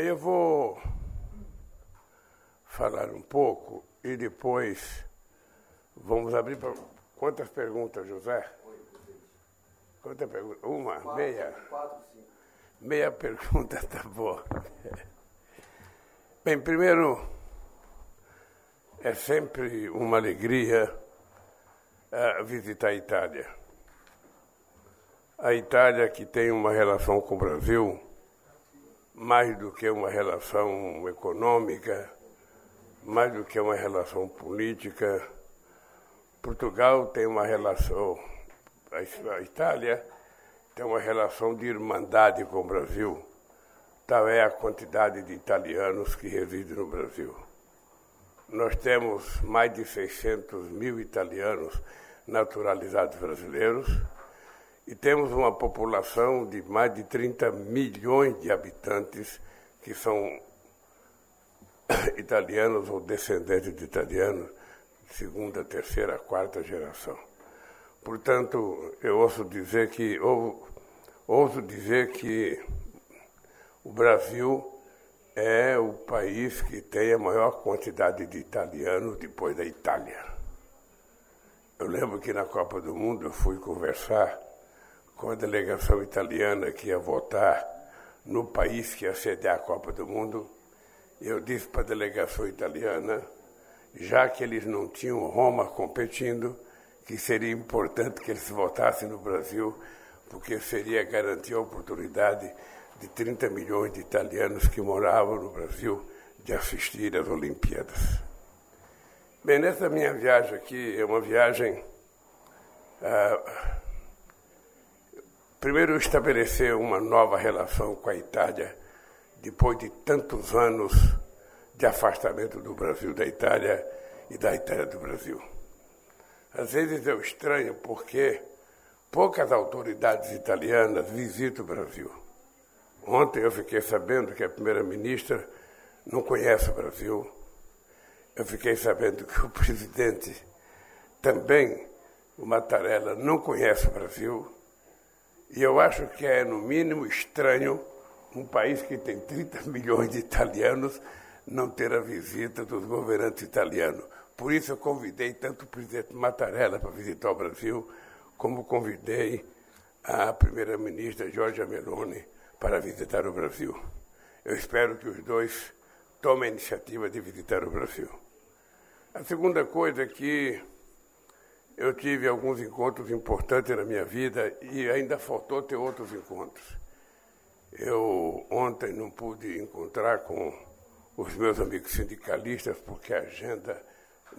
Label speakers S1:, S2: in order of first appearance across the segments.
S1: Bem, eu vou falar um pouco e depois vamos abrir para. Quantas perguntas, José? Quantas perguntas? Uma?
S2: Quatro,
S1: meia?
S2: Quatro, cinco.
S1: Meia pergunta tá boa. Bem, primeiro, é sempre uma alegria uh, visitar a Itália. A Itália que tem uma relação com o Brasil mais do que uma relação econômica, mais do que uma relação política. Portugal tem uma relação, a Itália tem uma relação de irmandade com o Brasil. Tal é a quantidade de italianos que residem no Brasil. Nós temos mais de 600 mil italianos naturalizados brasileiros e temos uma população de mais de 30 milhões de habitantes que são italianos ou descendentes de italianos, segunda, terceira, quarta geração. Portanto, eu ouço dizer que ou, ouso dizer que o Brasil é o país que tem a maior quantidade de italianos depois da Itália. Eu lembro que na Copa do Mundo eu fui conversar com a delegação italiana que ia votar no país que ia sediar a Copa do Mundo, eu disse para a delegação italiana, já que eles não tinham Roma competindo, que seria importante que eles votassem no Brasil, porque seria garantir a oportunidade de 30 milhões de italianos que moravam no Brasil de assistir às Olimpíadas. Bem, nessa minha viagem aqui, é uma viagem. Ah, Primeiro, estabelecer uma nova relação com a Itália, depois de tantos anos de afastamento do Brasil da Itália e da Itália do Brasil. Às vezes eu estranho porque poucas autoridades italianas visitam o Brasil. Ontem eu fiquei sabendo que a primeira-ministra não conhece o Brasil. Eu fiquei sabendo que o presidente também, o Mattarella, não conhece o Brasil. E eu acho que é, no mínimo, estranho um país que tem 30 milhões de italianos não ter a visita dos governantes italianos. Por isso eu convidei tanto o presidente Mattarella para visitar o Brasil, como convidei a primeira-ministra Giorgia Meloni para visitar o Brasil. Eu espero que os dois tomem a iniciativa de visitar o Brasil. A segunda coisa é que eu tive alguns encontros importantes na minha vida e ainda faltou ter outros encontros. Eu ontem não pude encontrar com os meus amigos sindicalistas porque a agenda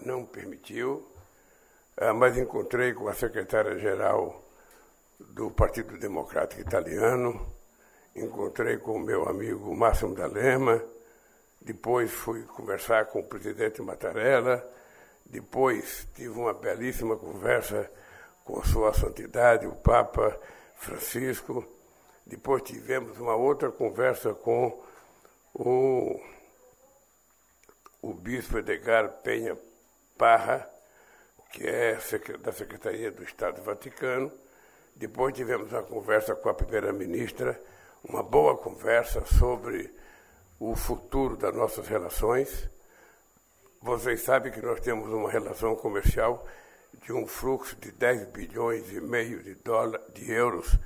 S1: não permitiu, ah, mas encontrei com a secretária-geral do Partido Democrático Italiano, encontrei com o meu amigo Máximo D'Alema, depois fui conversar com o presidente Mattarella, depois tive uma belíssima conversa com Sua Santidade, o Papa Francisco. Depois tivemos uma outra conversa com o, o Bispo Edgar Penha Parra, que é da Secretaria do Estado do Vaticano. Depois tivemos uma conversa com a primeira-ministra, uma boa conversa sobre o futuro das nossas relações. Vocês sabem que nós temos uma relação comercial de um fluxo de 10 bilhões e meio de, dólar, de euros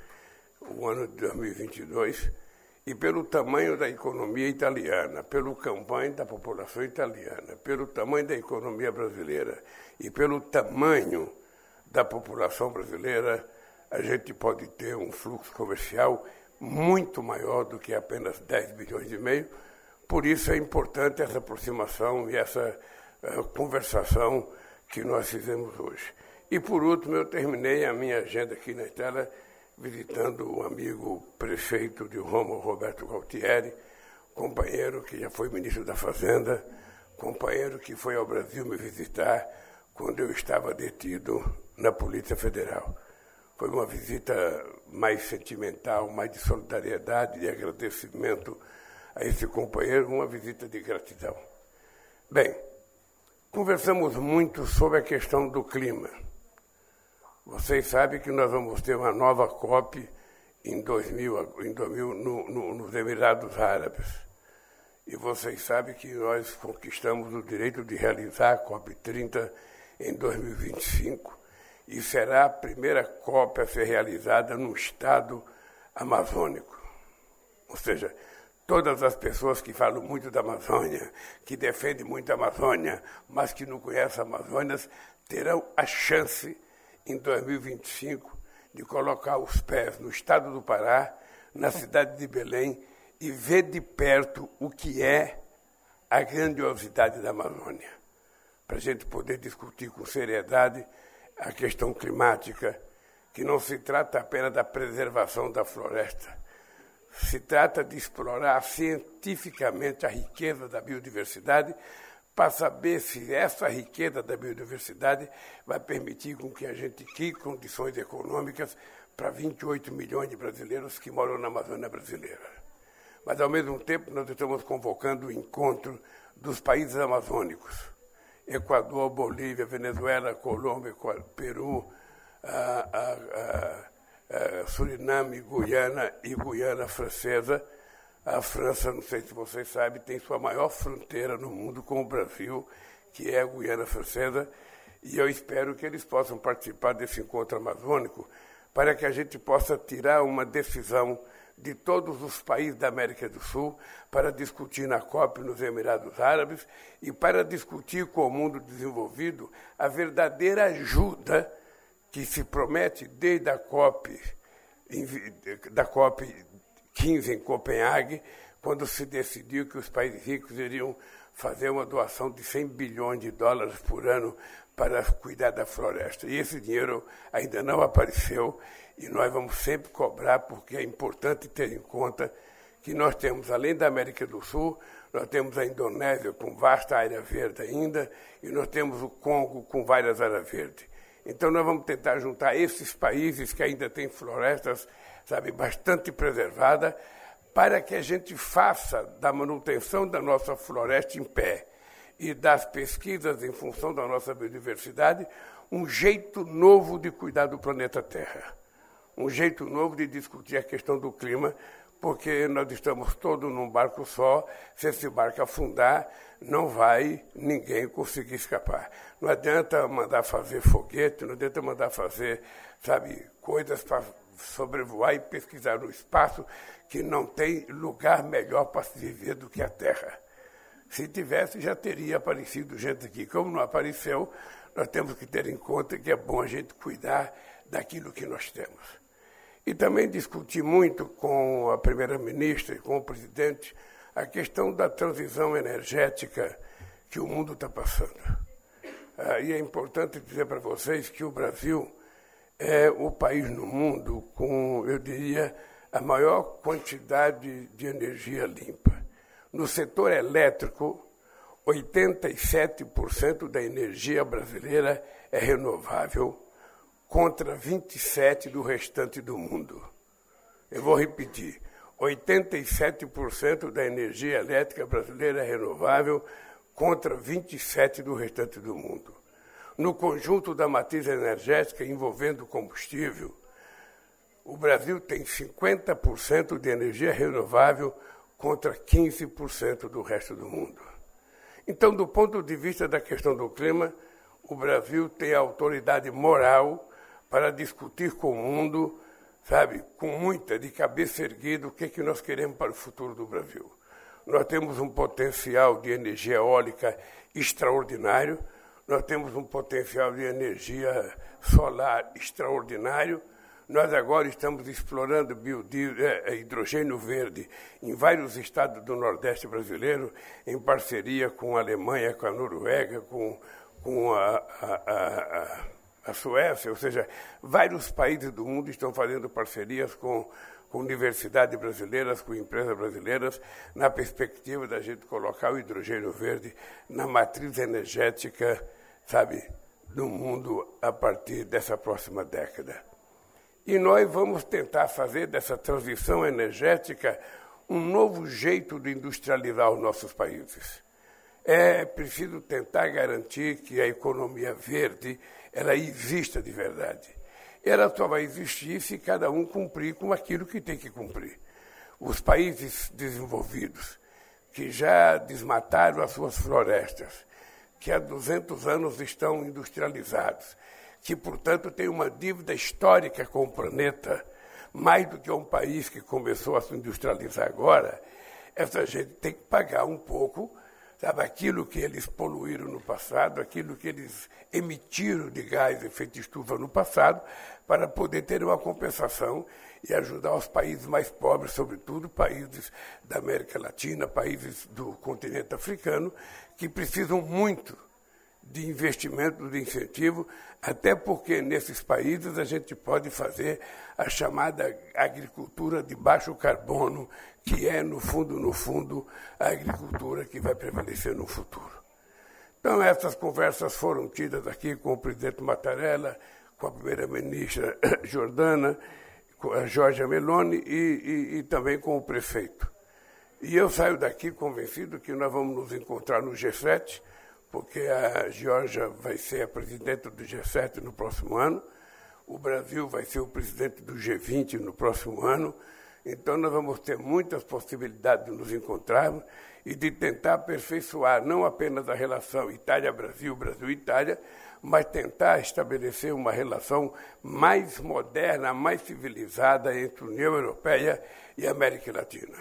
S1: o ano de 2022 e pelo tamanho da economia italiana, pelo tamanho da população italiana, pelo tamanho da economia brasileira e pelo tamanho da população brasileira, a gente pode ter um fluxo comercial muito maior do que apenas 10 bilhões e meio, por isso é importante essa aproximação e essa uh, conversação que nós fizemos hoje. E por último, eu terminei a minha agenda aqui na Itália visitando o amigo prefeito de Roma, Roberto Galtieri, companheiro que já foi ministro da Fazenda, companheiro que foi ao Brasil me visitar quando eu estava detido na Polícia Federal. Foi uma visita mais sentimental, mais de solidariedade, de agradecimento a esse companheiro uma visita de gratidão. Bem, conversamos muito sobre a questão do clima. Vocês sabem que nós vamos ter uma nova COP em 2000, em 2000 no, no, nos Emirados Árabes. E vocês sabem que nós conquistamos o direito de realizar a COP30 em 2025 e será a primeira COP a ser realizada no estado amazônico. Ou seja, todas as pessoas que falam muito da Amazônia, que defendem muito a Amazônia, mas que não conhecem a Amazônia, terão a chance, em 2025, de colocar os pés no estado do Pará, na cidade de Belém, e ver de perto o que é a grandiosidade da Amazônia. Para a gente poder discutir com seriedade a questão climática, que não se trata apenas da preservação da floresta, se trata de explorar cientificamente a riqueza da biodiversidade para saber se essa riqueza da biodiversidade vai permitir com que a gente crie condições econômicas para 28 milhões de brasileiros que moram na Amazônia brasileira. Mas, ao mesmo tempo, nós estamos convocando o encontro dos países amazônicos. Equador, Bolívia, Venezuela, Colômbia, Peru, a, a, a, Suriname, Guiana e Guiana Francesa. A França, não sei se vocês sabem, tem sua maior fronteira no mundo com o Brasil, que é a Guiana Francesa, e eu espero que eles possam participar desse encontro amazônico para que a gente possa tirar uma decisão de todos os países da América do Sul para discutir na COP nos Emirados Árabes e para discutir com o mundo desenvolvido a verdadeira ajuda que se promete desde a COP, da COP 15 em Copenhague, quando se decidiu que os países ricos iriam fazer uma doação de 100 bilhões de dólares por ano para cuidar da floresta. E esse dinheiro ainda não apareceu e nós vamos sempre cobrar, porque é importante ter em conta que nós temos, além da América do Sul, nós temos a Indonésia com vasta área verde ainda, e nós temos o Congo com várias áreas verdes. Então nós vamos tentar juntar esses países que ainda têm florestas, sabe, bastante preservadas, para que a gente faça da manutenção da nossa floresta em pé e das pesquisas em função da nossa biodiversidade um jeito novo de cuidar do planeta Terra, um jeito novo de discutir a questão do clima, porque nós estamos todos num barco só, se esse barco afundar, não vai ninguém conseguir escapar. Não adianta mandar fazer foguete, não adianta mandar fazer, sabe, coisas para sobrevoar e pesquisar no espaço que não tem lugar melhor para se viver do que a Terra. Se tivesse, já teria aparecido gente aqui. Como não apareceu, nós temos que ter em conta que é bom a gente cuidar daquilo que nós temos. E também discuti muito com a primeira-ministra e com o presidente a questão da transição energética que o mundo está passando. Ah, e é importante dizer para vocês que o Brasil é o país no mundo com, eu diria, a maior quantidade de energia limpa. No setor elétrico, 87% da energia brasileira é renovável, contra 27% do restante do mundo. Eu vou repetir: 87% da energia elétrica brasileira é renovável, contra 27% do restante do mundo. No conjunto da matriz energética envolvendo combustível, o Brasil tem 50% de energia renovável contra 15% do resto do mundo. Então, do ponto de vista da questão do clima, o Brasil tem autoridade moral para discutir com o mundo, sabe, com muita de cabeça erguida, o que, é que nós queremos para o futuro do Brasil. Nós temos um potencial de energia eólica extraordinário, nós temos um potencial de energia solar extraordinário, nós agora estamos explorando é, é, hidrogênio verde em vários estados do Nordeste brasileiro, em parceria com a Alemanha, com a Noruega, com, com a, a, a, a Suécia, ou seja, vários países do mundo estão fazendo parcerias com, com universidades brasileiras, com empresas brasileiras, na perspectiva da gente colocar o hidrogênio verde na matriz energética, sabe, do mundo a partir dessa próxima década. E nós vamos tentar fazer dessa transição energética um novo jeito de industrializar os nossos países. É preciso tentar garantir que a economia verde ela exista de verdade. Ela só vai existir se cada um cumprir com aquilo que tem que cumprir. Os países desenvolvidos que já desmataram as suas florestas, que há 200 anos estão industrializados, que, portanto, têm uma dívida histórica com o planeta, mais do que um país que começou a se industrializar agora, essa gente tem que pagar um pouco sabe, aquilo que eles poluíram no passado, aquilo que eles emitiram de gás efeito estufa no passado, para poder ter uma compensação e ajudar os países mais pobres, sobretudo países da América Latina, países do continente africano, que precisam muito de investimento, de incentivo, até porque nesses países a gente pode fazer a chamada agricultura de baixo carbono, que é, no fundo, no fundo, a agricultura que vai prevalecer no futuro. Então, essas conversas foram tidas aqui com o presidente Mattarella, com a primeira-ministra Jordana, com a Jorge Meloni e, e, e também com o prefeito. E eu saio daqui convencido que nós vamos nos encontrar no G7, porque a Geórgia vai ser a presidente do G7 no próximo ano, o Brasil vai ser o presidente do G20 no próximo ano, então nós vamos ter muitas possibilidades de nos encontrarmos e de tentar aperfeiçoar não apenas a relação Itália-Brasil, Brasil-Itália, mas tentar estabelecer uma relação mais moderna, mais civilizada entre a União Europeia e a América Latina.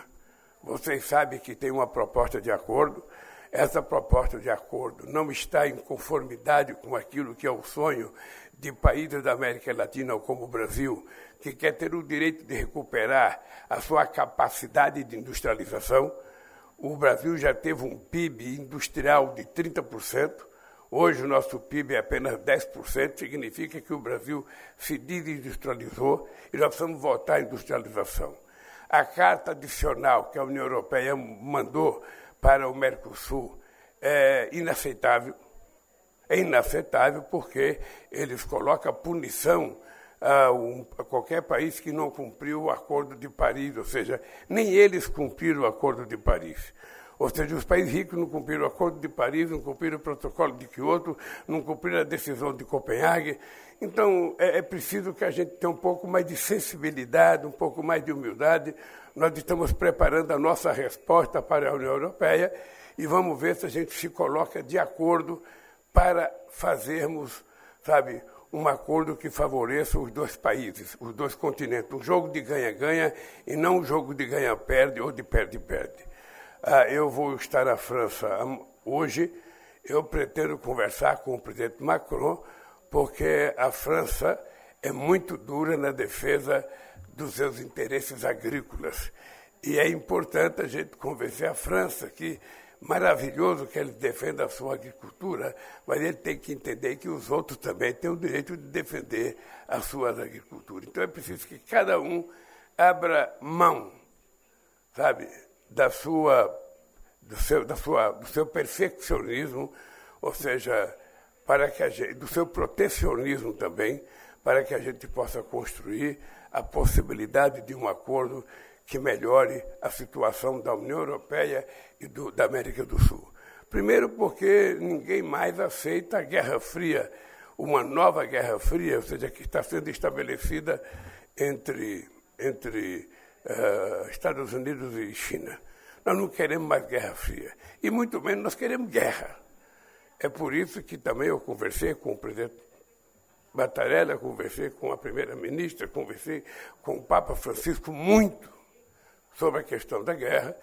S1: Vocês sabem que tem uma proposta de acordo essa proposta de acordo não está em conformidade com aquilo que é o sonho de países da América Latina, como o Brasil, que quer ter o direito de recuperar a sua capacidade de industrialização. O Brasil já teve um PIB industrial de 30%. Hoje o nosso PIB é apenas 10%, significa que o Brasil se desindustrializou e nós precisamos voltar à industrialização. A carta adicional que a União Europeia mandou para o Mercosul é inaceitável. É inaceitável porque eles colocam punição a, um, a, qualquer país que não cumpriu o Acordo de Paris, ou seja, nem eles cumpriram o Acordo de Paris. Ou seja, os países ricos não cumpriram o Acordo de Paris, não cumpriram o Protocolo de Kyoto, não cumpriram a decisão de Copenhague. Então, é, é preciso que a gente tenha um pouco mais de sensibilidade, um pouco mais de humildade, nós estamos preparando a nossa resposta para a União Europeia e vamos ver se a gente se coloca de acordo para fazermos, sabe, um acordo que favoreça os dois países, os dois continentes, um jogo de ganha-ganha e não um jogo de ganha-perde ou de perde-perde. Ah, eu vou estar na França hoje, eu pretendo conversar com o presidente Macron, porque a França é muito dura na defesa dos seus interesses agrícolas. E é importante a gente convencer a França que maravilhoso que ele defenda a sua agricultura, mas ele tem que entender que os outros também têm o direito de defender as suas agriculturas. Então é preciso que cada um abra mão, sabe, da sua, do seu, da sua, do seu perfeccionismo, ou seja, para que a gente, do seu protecionismo também, para que a gente possa construir a possibilidade de um acordo que melhore a situação da União Europeia e do, da América do Sul. Primeiro, porque ninguém mais aceita a Guerra Fria, uma nova Guerra Fria, ou seja, que está sendo estabelecida entre, entre uh, Estados Unidos e China. Nós não queremos mais Guerra Fria, e muito menos nós queremos guerra. É por isso que também eu conversei com o presidente Batarella, conversei com a primeira-ministra, conversei com o Papa Francisco muito sobre a questão da guerra,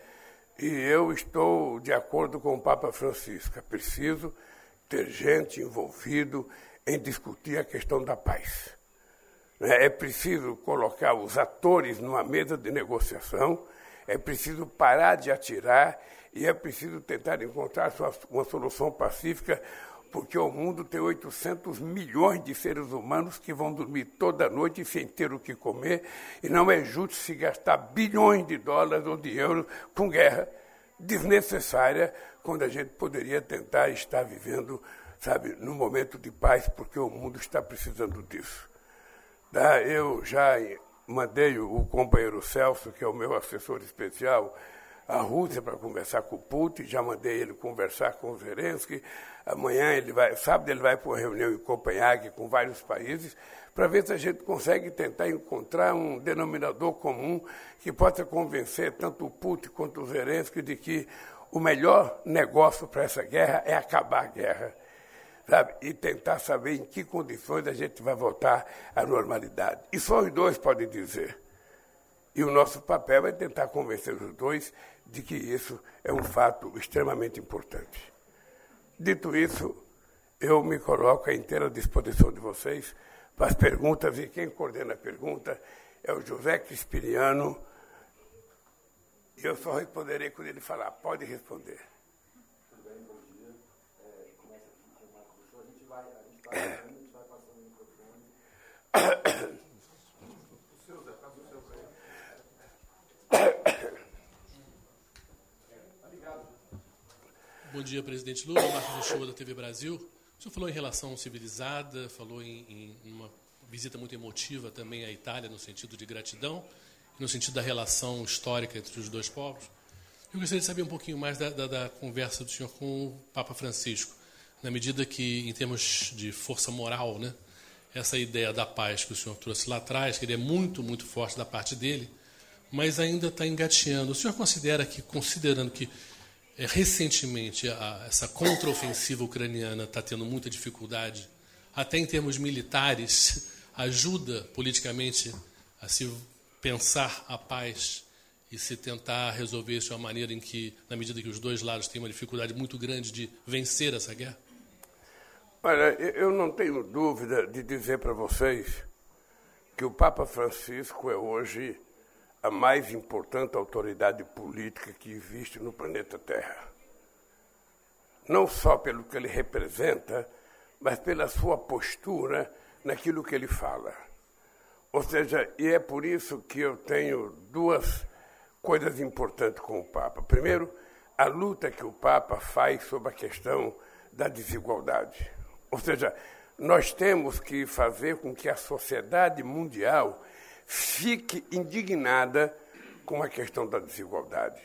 S1: e eu estou de acordo com o Papa Francisco. É preciso ter gente envolvido em discutir a questão da paz. É preciso colocar os atores numa mesa de negociação, é preciso parar de atirar e é preciso tentar encontrar uma solução pacífica porque o mundo tem 800 milhões de seres humanos que vão dormir toda noite sem ter o que comer, e não é justo se gastar bilhões de dólares ou de euros com guerra desnecessária, quando a gente poderia tentar estar vivendo, sabe, num momento de paz, porque o mundo está precisando disso. Eu já mandei o companheiro Celso, que é o meu assessor especial, à Rússia para conversar com o Putin, já mandei ele conversar com o Zelensky. Amanhã ele vai, sábado ele vai para uma reunião em Copenhague com vários países para ver se a gente consegue tentar encontrar um denominador comum que possa convencer tanto o Putin quanto o Zelensky de que o melhor negócio para essa guerra é acabar a guerra. Sabe? E tentar saber em que condições a gente vai voltar à normalidade. E só os dois podem dizer. E o nosso papel é tentar convencer os dois de que isso é um fato extremamente importante. Dito isso, eu me coloco à inteira disposição de vocês para as perguntas, e quem coordena a pergunta é o José Crispiniano. E eu só responderei quando ele falar. Pode responder. Tudo bem, bom dia. É, começa aqui com o Marco A gente vai, a gente vai, a gente vai passando o microfone.
S2: Bom dia, presidente Lula. Marcos Uchoa, da TV Brasil. O senhor falou em relação civilizada, falou em, em, uma visita muito emotiva também à Itália, no sentido de gratidão, no sentido da relação histórica entre os dois povos. Eu gostaria de saber um pouquinho mais da, da, da conversa do senhor com o Papa Francisco, na medida que, em termos de força moral, né, essa ideia da paz que o senhor trouxe lá atrás, que ele é muito, muito forte da parte dele, mas ainda está engateando. O senhor considera que, considerando que é, recentemente a, essa contraofensiva ucraniana está tendo muita dificuldade, até em termos militares, ajuda politicamente a se pensar a paz e se tentar resolver isso de uma maneira em que, na medida que os dois lados têm uma dificuldade muito grande de vencer essa guerra?
S1: Olha, eu não tenho dúvida de dizer para vocês que o Papa Francisco é hoje a mais importante autoridade política que existe no planeta Terra. Não só pelo que ele representa, mas pela sua postura naquilo que ele fala. Ou seja, e é por isso que eu tenho duas coisas importantes com o Papa. Primeiro, a luta que o Papa faz sobre a questão da desigualdade. Ou seja, nós temos que fazer com que a sociedade mundial fique indignada com a questão da desigualdade.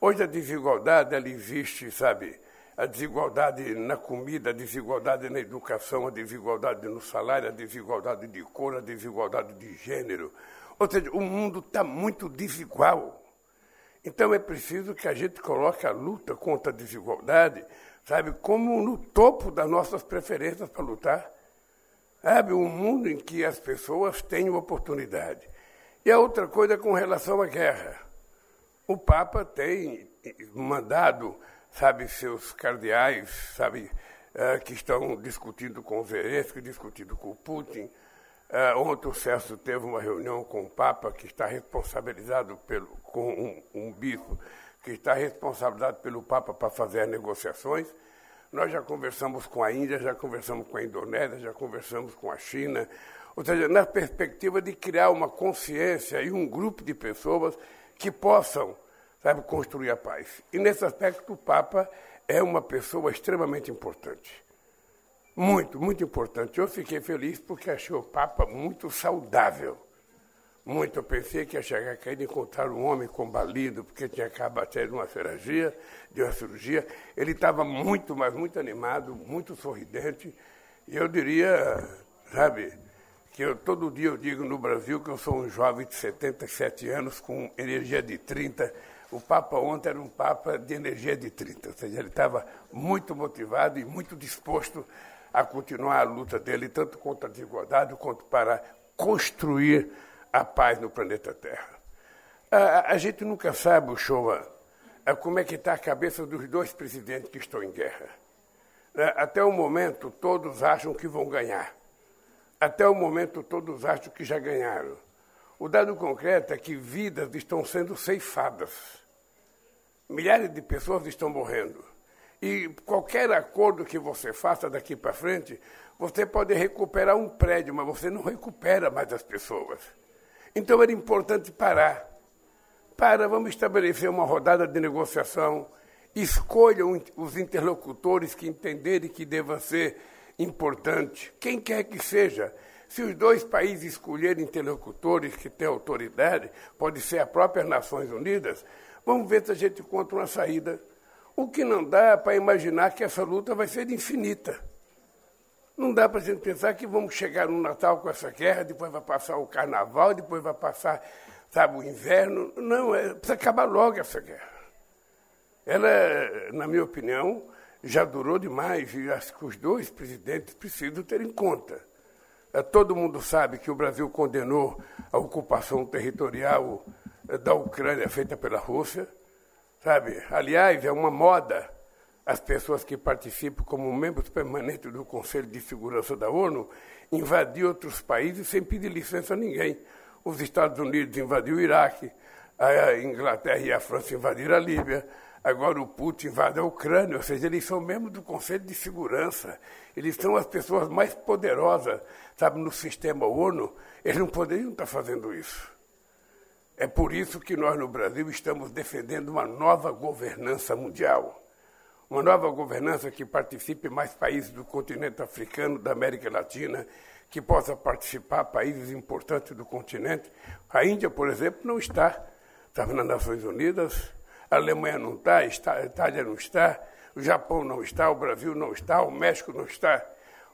S1: Hoje a desigualdade ela existe, sabe? A desigualdade na comida, a desigualdade na educação, a desigualdade no salário, a desigualdade de cor, a desigualdade de gênero. Ou seja, o mundo está muito desigual. Então é preciso que a gente coloque a luta contra a desigualdade, sabe, como no topo das nossas preferências para lutar. Sabe, um mundo em que as pessoas têm oportunidade. E a outra coisa com relação à guerra. O Papa tem mandado, sabe, seus cardeais, sabe, uh, que estão discutindo com o Zelensky, discutindo com o Putin. Uh, ontem o Celso teve uma reunião com o Papa, que está responsabilizado pelo, com um, um bispo, que está responsabilizado pelo Papa para fazer as negociações. Nós já conversamos com a Índia, já conversamos com a Indonésia, já conversamos com a China, ou seja, na perspectiva de criar uma consciência e um grupo de pessoas que possam, sabe, construir a paz. E nesse aspecto o Papa é uma pessoa extremamente importante. Muito, muito importante. Eu fiquei feliz porque achei o Papa muito saudável. Muito. Eu pensei que ia chegar aqui e encontrar um homem combalido, porque tinha acabado de uma cirurgia, de uma cirurgia. Ele estava muito, mas muito animado, muito sorridente. E eu diria, sabe, que eu, todo dia eu digo no Brasil que eu sou um jovem de 77 anos com energia de 30. O Papa ontem era um Papa de energia de 30, ou seja, ele estava muito motivado e muito disposto a continuar a luta dele, tanto contra a desigualdade quanto para construir a paz no planeta Terra. A, a gente nunca sabe, o como é que está a cabeça dos dois presidentes que estão em guerra. É, até o momento, todos acham que vão ganhar. Até o momento, todos acham que já ganharam. O dado concreto é que vidas estão sendo ceifadas. Milhares de pessoas estão morrendo. E qualquer acordo que você faça daqui para frente, você pode recuperar um prédio, mas você não recupera mais as pessoas. Então era importante parar. Para, vamos estabelecer uma rodada de negociação. Escolham os interlocutores que entenderem que deva ser importante, quem quer que seja. Se os dois países escolherem interlocutores que têm autoridade, pode ser as próprias Nações Unidas, Vamos ver se a gente encontra uma saída. O que não dá é para imaginar que essa luta vai ser infinita. Não dá para a gente pensar que vamos chegar no Natal com essa guerra, depois vai passar o Carnaval, depois vai passar, sabe, o inverno. Não, é, precisa acabar logo essa guerra. Ela, na minha opinião, já durou demais e acho que os dois presidentes precisam ter em conta. É, todo mundo sabe que o Brasil condenou a ocupação territorial é, da Ucrânia feita pela Rússia, sabe? Aliás, é uma moda as pessoas que participam como membros permanentes do Conselho de Segurança da ONU invadir outros países sem pedir licença a ninguém. Os Estados Unidos invadiram o Iraque, a Inglaterra e a França invadiram a Líbia, Agora o Putin invade a Ucrânia, ou seja, eles são membros do Conselho de Segurança. Eles são as pessoas mais poderosas, sabe, no sistema ONU. Eles não poderiam estar fazendo isso. É por isso que nós no Brasil estamos defendendo uma nova governança mundial. Uma nova governança que participe mais países do continente africano, da América Latina, que possa participar países importantes do continente. A Índia, por exemplo, não está, estava nas Nações Unidas, a Alemanha não está, a Itália não está, o Japão não está, o Brasil não está, o México não está.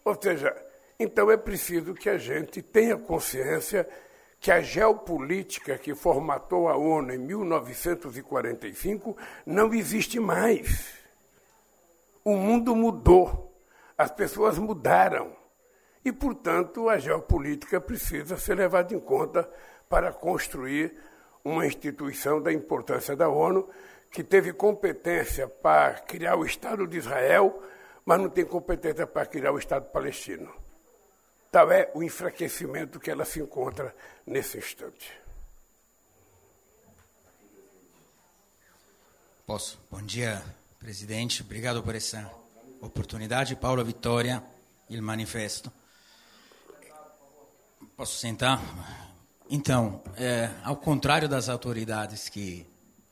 S1: Ou seja, então é preciso que a gente tenha consciência que a geopolítica que formatou a ONU em 1945 não existe mais. O mundo mudou, as pessoas mudaram. E, portanto, a geopolítica precisa ser levada em conta para construir uma instituição da importância da ONU, que teve competência para criar o Estado de Israel, mas não tem competência para criar o Estado palestino. Tal é o enfraquecimento que ela se encontra nesse instante.
S3: Posso? Bom dia, presidente. Obrigado por essa oportunidade. Paulo Vitória, il manifesto. Posso sentar? Então, é, ao contrário das autoridades que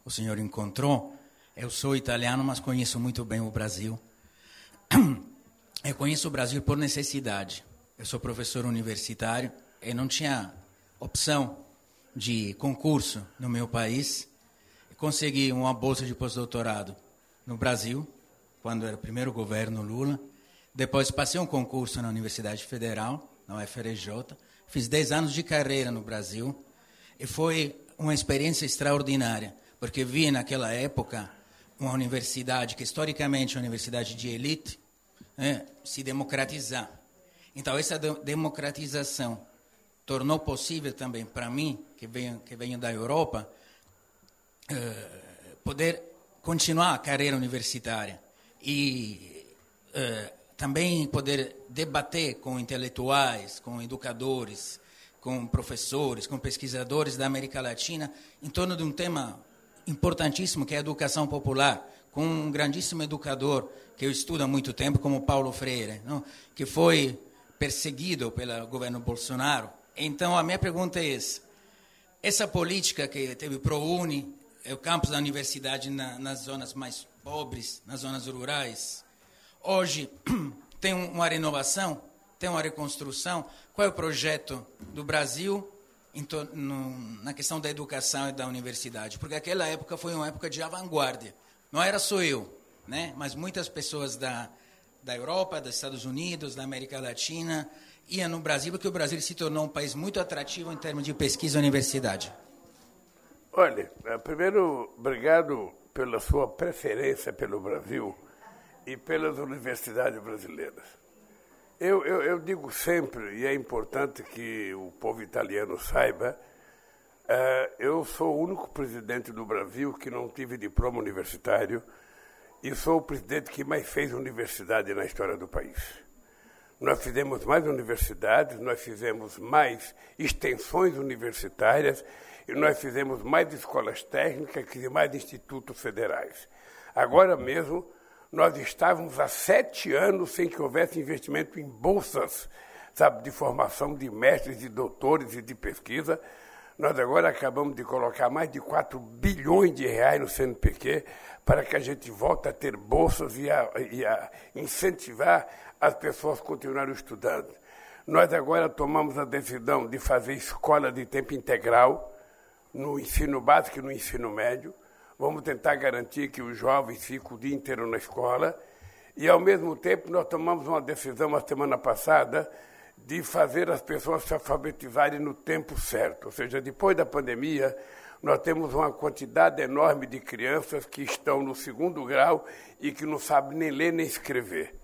S3: o senhor encontrou, eu sou italiano, mas conheço muito bem o Brasil. Eu conheço o Brasil por necessidade. Eu sou professor universitário e não tinha opção de concurso no meu país. Consegui uma bolsa de pós-doutorado no Brasil, quando era o primeiro governo Lula. Depois passei um concurso na Universidade Federal, na UFRJ. Fiz 10 anos de carreira no Brasil e foi uma experiência extraordinária, porque vi naquela época uma universidade que historicamente é uma universidade de elite né, se democratizar. Então essa democratização tornou possível também para mim que venho que venho da Europa uh, poder continuar a carreira universitária e uh, também poder debater com intelectuais, com educadores, com professores, com pesquisadores da América Latina em torno de um tema importantíssimo que é a educação popular, com um grandíssimo educador que eu estudo há muito tempo, como Paulo Freire, não? que foi perseguido pelo governo Bolsonaro. Então, a minha pergunta é essa. Essa política que teve ProUni, o campus da universidade na, nas zonas mais pobres, nas zonas rurais, Hoje tem uma renovação, tem uma reconstrução. Qual é o projeto do Brasil na questão da educação e da universidade? Porque aquela época foi uma época de vanguarda. Não era só eu, né? mas muitas pessoas da, da Europa, dos Estados Unidos, da América Latina, iam no Brasil, porque o Brasil se tornou um país muito atrativo em termos de pesquisa e universidade.
S1: Olha, eh, primeiro, obrigado pela sua preferência pelo Brasil e pelas universidades brasileiras. Eu, eu, eu, digo sempre, e é importante que o povo italiano saiba, uh, eu sou o único presidente do Brasil que não tive diploma universitário e sou o presidente que mais fez universidade na história do país. Nós fizemos mais universidades, nós fizemos mais extensões universitárias e nós fizemos mais escolas técnicas e mais institutos federais. Agora mesmo, nós estávamos há sete anos sem que houvesse investimento em bolsas, sabe, de formação de mestres, de doutores e de pesquisa. Nós agora acabamos de colocar mais de 4 bilhões de reais no CNPq para que a gente volte a ter bolsas e a, e a incentivar as pessoas a continuarem estudando. Nós agora tomamos a decisão de fazer escola de tempo integral no ensino básico e no ensino médio. vamos tentar garantir que os jovens fiquem o dia inteiro na escola. E, ao mesmo tempo, nós tomamos uma decisão a semana passada de fazer as pessoas se alfabetizarem no tempo certo. Ou seja, depois da pandemia, nós temos uma quantidade enorme de crianças que estão no segundo grau e que não sabem nem ler nem escrever.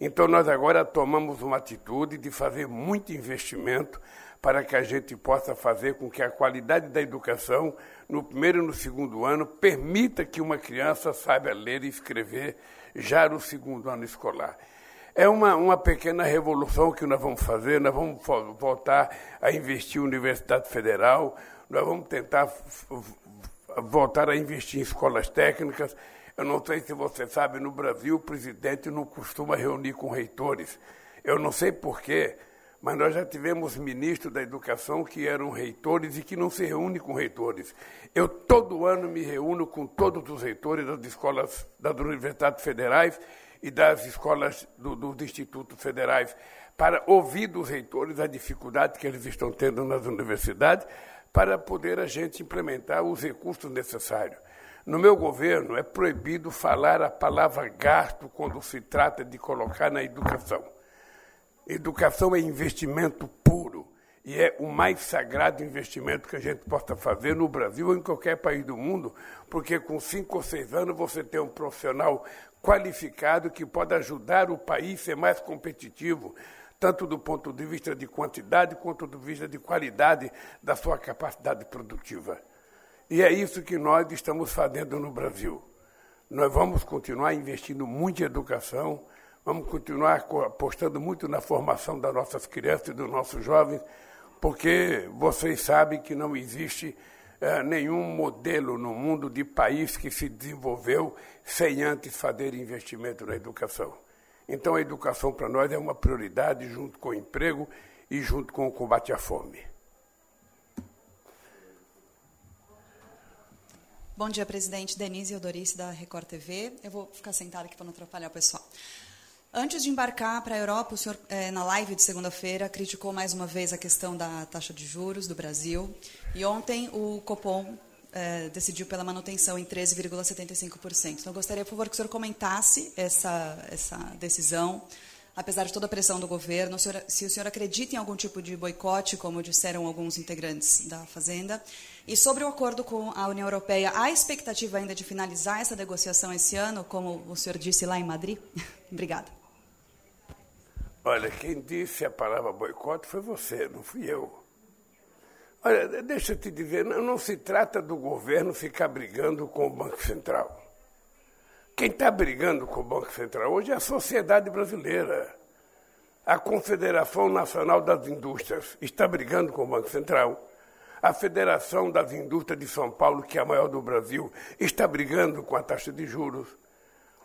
S1: Então, nós agora tomamos uma atitude de fazer muito investimento para que a gente possa fazer com que a qualidade da educação, no primeiro e no segundo ano, permita que uma criança saiba ler e escrever já no segundo ano escolar. É uma, uma pequena revolução que nós vamos fazer, nós vamos voltar a investir em Universidade Federal, nós vamos tentar voltar a investir em escolas técnicas. Eu não sei se você sabe, no Brasil o presidente não costuma reunir com reitores. Eu não sei porquê, mas nós já tivemos ministros da educação que eram reitores e que não se reúnem com reitores. Eu todo ano me reúno com todos os reitores das escolas das universidades federais e das escolas do, dos institutos federais para ouvir dos reitores a dificuldade que eles estão tendo nas universidades para poder a gente implementar os recursos necessários. No meu governo é proibido falar a palavra gasto quando se trata de colocar na educação. Educação é investimento puro e é o mais sagrado investimento que a gente possa fazer no Brasil ou em qualquer país do mundo, porque com cinco ou seis anos você tem um profissional qualificado que pode ajudar o país a ser mais competitivo, tanto do ponto de vista de quantidade quanto do ponto de vista de qualidade da sua capacidade produtiva. E é isso que nós estamos fazendo no Brasil. Nós vamos continuar investindo muito em educação, Vamos continuar apostando muito na formação das nossas crianças e dos nossos jovens, porque vocês sabem que não existe é, nenhum modelo no mundo de país que se desenvolveu sem antes fazer investimento na educação. Então, a educação para nós é uma prioridade junto com o emprego e junto com o combate à fome.
S4: Bom dia, presidente. Denise Eudorice, da Record TV. Eu vou ficar sentada aqui para não atrapalhar o pessoal. Antes de embarcar para a Europa, o senhor, é, na live de segunda-feira, criticou mais uma vez a questão da taxa de juros do Brasil. E ontem o Copom é, decidiu pela manutenção em 13,75%. Então, eu gostaria, por favor, que o senhor comentasse essa, essa decisão, apesar de toda a pressão do governo, o senhor, se o senhor acredita em algum tipo de boicote, como disseram alguns integrantes da Fazenda, e sobre o acordo com a União Europeia, há expectativa ainda de finalizar essa negociação esse ano, como o senhor disse lá em Madrid? Obrigada.
S1: Olha, quem disse a palavra boicote foi você, não fui eu. Olha, deixa eu te dizer, não, não se trata do governo ficar brigando com o Banco Central. Quem está brigando com o Banco Central hoje é a sociedade brasileira. A Confederação Nacional das Indústrias está brigando com o Banco Central. A Federação das Indústrias de São Paulo, que é a maior do Brasil, está brigando com a taxa de juros.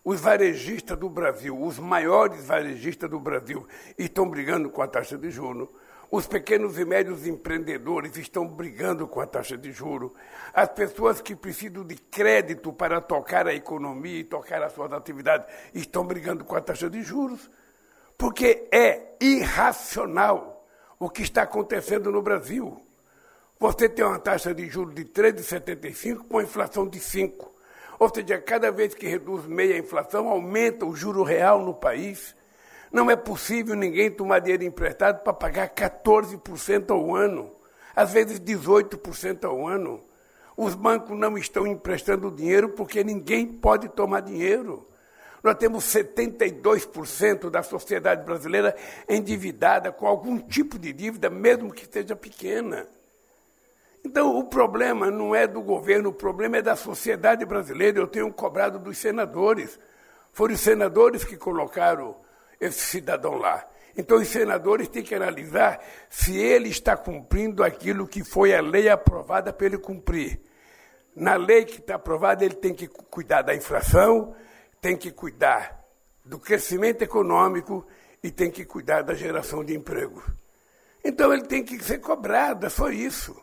S1: Os varejistas do Brasil, os maiores varejistas do Brasil, estão brigando com a taxa de juros. Os pequenos e médios empreendedores estão brigando com a taxa de juros. As pessoas que precisam de crédito para tocar a economia e tocar as suas atividades estão brigando com a taxa de juros. Porque é irracional o que está acontecendo no Brasil. Você tem uma taxa de juros de 3,75 com inflação de 5. Ou seja, cada vez que reduz meia inflação, aumenta o juro real no país. Não é possível ninguém tomar dinheiro emprestado para pagar 14% ao ano, às vezes 18% ao ano. Os bancos não estão emprestando dinheiro porque ninguém pode tomar dinheiro. Nós temos 72% da sociedade brasileira endividada com algum tipo de dívida, mesmo que seja pequena. Então, o problema não é do governo, o problema é da sociedade brasileira. Eu tenho cobrado dos senadores. Foram os senadores que colocaram esse cidadão lá. Então, os senadores têm que analisar se ele está cumprindo aquilo que foi a lei aprovada para ele cumprir. Na lei que está aprovada, ele tem que cuidar da inflação, tem que cuidar do crescimento econômico e tem que cuidar da geração de emprego. Então, ele tem que ser cobrado, é só isso.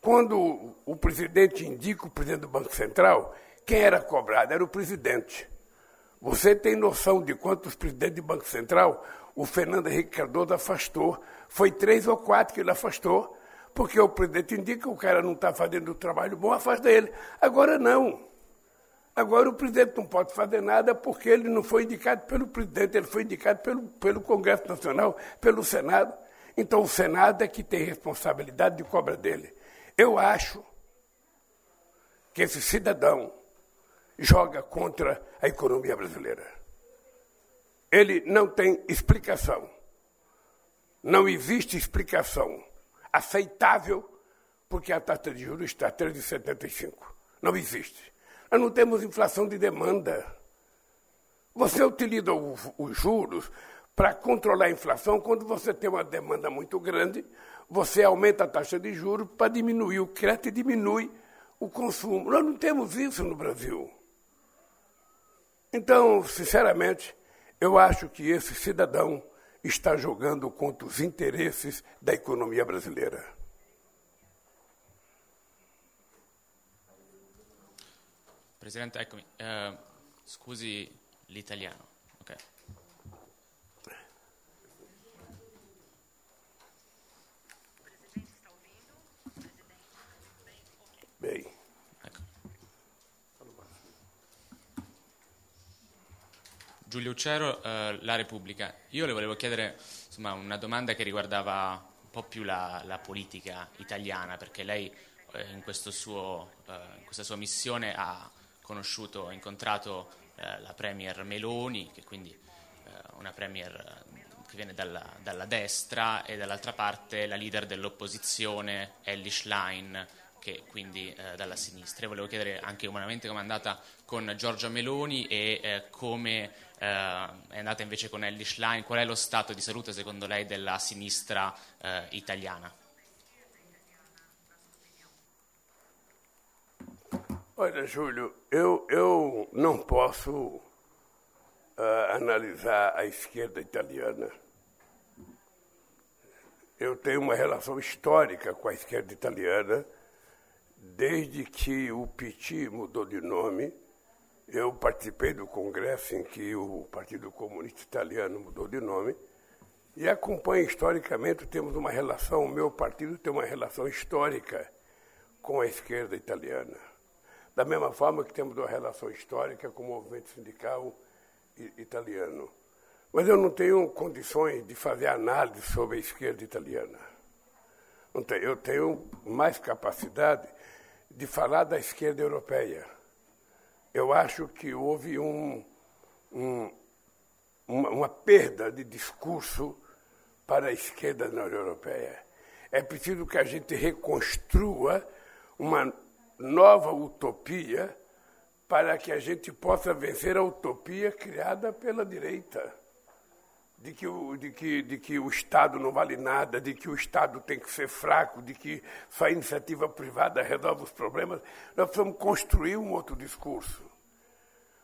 S1: Quando o presidente indica o presidente do Banco Central, quem era cobrado? Era o presidente. Você tem noção de quantos presidentes do Banco Central o Fernando Henrique Cardoso afastou? Foi três ou quatro que ele afastou, porque o presidente indica que o cara não está fazendo o trabalho bom, afasta ele. Agora não. Agora, o presidente não pode fazer nada porque ele não foi indicado pelo presidente, ele foi indicado pelo, pelo Congresso Nacional, pelo Senado. Então, o Senado é que tem responsabilidade de cobra dele. Eu acho que esse cidadão joga contra a economia brasileira. Ele não tem explicação. Não existe explicação aceitável porque a taxa de juros está a 3,75. Não existe. Nós não temos inflação de demanda. Você utiliza os juros para controlar a inflação quando você tem uma demanda muito grande, você aumenta a taxa de juros para diminuir o crédito e diminui o consumo. Nós não temos isso no Brasil. Então, sinceramente, eu acho que esse cidadão está jogando contra os interesses da economia brasileira.
S5: Presidente, eccomi. Uh, scusi l'italiano. Giulio Uccero, eh, La Repubblica. Io le volevo chiedere insomma, una domanda che riguardava un po' più la, la politica italiana, perché lei eh, in, suo, eh, in, questa sua missione ha conosciuto, ha incontrato eh, la Premier Meloni, che quindi eh, una Premier che viene dalla, dalla, destra, e dall'altra parte la leader dell'opposizione, Ellie Schlein, che quindi eh, dalla sinistra. E volevo chiedere anche umanamente come è andata con Giorgia Meloni e eh, come eh, è andata invece con Ellie Schlein, qual è lo stato di salute secondo lei della sinistra eh, italiana?
S1: Olha, Júlio, eu, eu não posso uh, analisar a esquerda italiana. Eu tenho uma relação histórica com a esquerda italiana Desde que o PT mudou de nome, eu participei do congresso em que o Partido Comunista Italiano mudou de nome e acompanho historicamente, temos uma relação, o meu partido tem uma relação histórica com a esquerda italiana. Da mesma forma que temos uma relação histórica com o movimento sindical italiano. Mas eu não tenho condições de fazer análise sobre a esquerda italiana. Eu tenho mais capacidade de falar da esquerda europeia. Eu acho que houve um, um, uma, uma perda de discurso para a esquerda na União Europeia. É preciso que a gente reconstrua uma nova utopia para que a gente possa vencer a utopia criada pela direita de que, o, de, que, de que o Estado não vale nada, de que o Estado tem que ser fraco, de que só a iniciativa privada resolve os problemas, nós precisamos construir um outro discurso.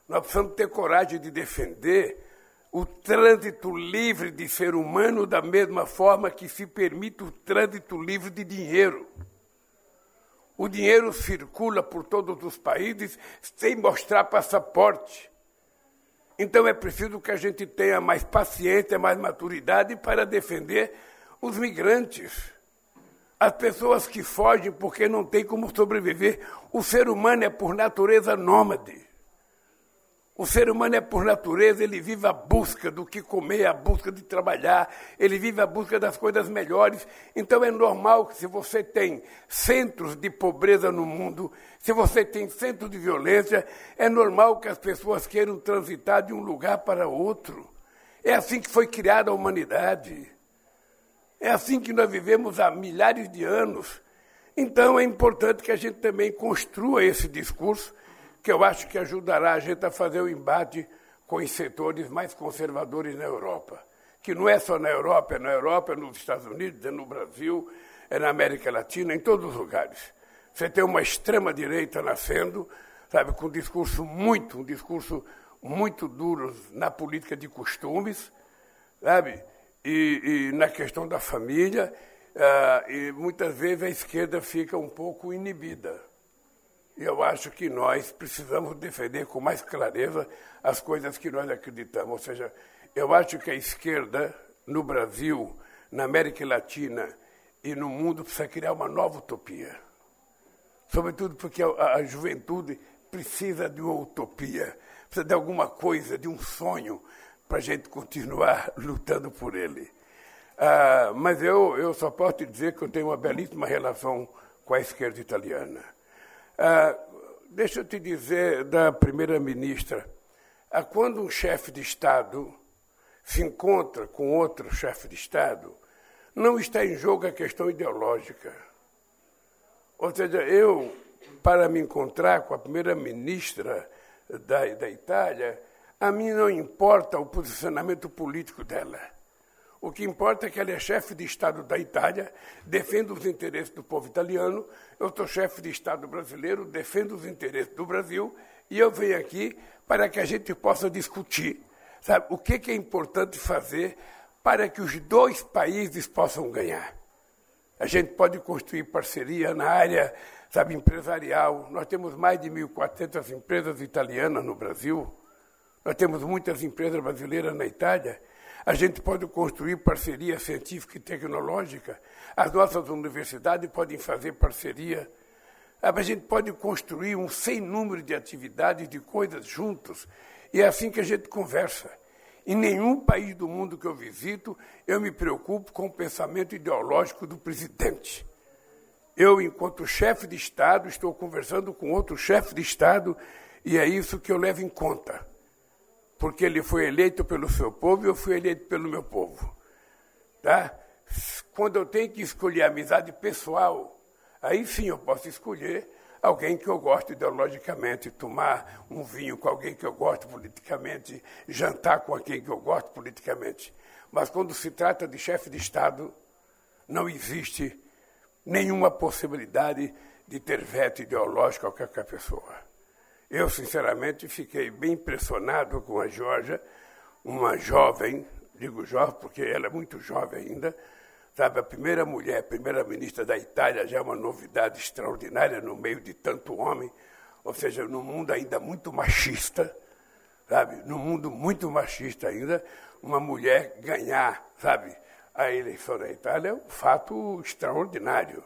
S1: Nós precisamos ter coragem de defender o trânsito livre de ser humano da mesma forma que se permite o trânsito livre de dinheiro. O dinheiro circula por todos os países sem mostrar passaporte. Então é preciso que a gente tenha mais paciência, mais maturidade para defender os migrantes. As pessoas que fogem porque não têm como sobreviver. O ser humano é, por natureza, nômade. O ser humano é por natureza, ele vive a busca do que comer, a busca de trabalhar, ele vive a busca das coisas melhores. Então é normal que se você tem centros de pobreza no mundo, se você tem centros de violência, é normal que as pessoas queiram transitar de um lugar para outro. É assim que foi criada a humanidade. É assim que nós vivemos há milhares de anos. Então é importante que a gente também construa esse discurso que eu acho que ajudará a gente a fazer o embate com os setores mais conservadores na Europa. Que não é só na Europa, é na Europa, é nos Estados Unidos, é no Brasil, é na América Latina, em todos os lugares. Você tem uma extrema-direita nascendo, sabe, com um discurso muito, um discurso muito duro na política de costumes, sabe, e, e na questão da família, uh, e muitas vezes a esquerda fica um pouco inibida. Eu acho que nós precisamos defender com mais clareza as coisas que nós acreditamos. Ou seja, eu acho que a esquerda no Brasil, na América Latina e no mundo precisa criar uma nova utopia. Sobretudo porque a, a juventude precisa de uma utopia, precisa de alguma coisa, de um sonho, para a gente continuar lutando por ele. Ah, mas eu, eu só posso te dizer que eu tenho uma belíssima relação com a esquerda italiana. Ah, deixa eu te dizer da primeira-ministra. Ah, quando um chefe de Estado se encontra com outro chefe de Estado, não está em jogo a questão ideológica. Ou seja, eu, para me encontrar com a primeira-ministra da, da Itália, a mim não importa o posicionamento político dela. O que importa é que ela é chefe de Estado da Itália, defende os interesses do povo italiano. Eu sou chefe de Estado brasileiro, defendo os interesses do Brasil. E eu venho aqui para que a gente possa discutir sabe, o que, que é importante fazer para que os dois países possam ganhar. A gente pode construir parceria na área sabe, empresarial. Nós temos mais de 1.400 empresas italianas no Brasil. Nós temos muitas empresas brasileiras na Itália. A gente pode construir parceria científica e tecnológica. As nossas universidades podem fazer parceria. A gente pode construir um sem número de atividades, de coisas juntos. E é assim que a gente conversa. Em nenhum país do mundo que eu visito, eu me preocupo com o pensamento ideológico do presidente. Eu, enquanto chefe de Estado, estou conversando com outro chefe de Estado e é isso que eu levo em conta porque ele foi eleito pelo seu povo e eu fui eleito pelo meu povo. Tá? Quando eu tenho que escolher amizade pessoal, aí sim eu posso escolher alguém que eu gosto ideologicamente, tomar um vinho com alguém que eu gosto politicamente, jantar com alguém que eu gosto politicamente. Mas quando se trata de chefe de Estado, não existe nenhuma possibilidade de ter veto ideológico a qualquer pessoa. Eu, sinceramente, fiquei bem impressionado com a Georgia, uma jovem, digo jovem porque ela é muito jovem ainda, sabe, a primeira mulher, primeira-ministra da Itália, já é uma novidade extraordinária no meio de tanto homem, ou seja, num mundo ainda muito machista, sabe, num mundo muito machista ainda, uma mulher ganhar, sabe, a eleição da Itália é um fato extraordinário.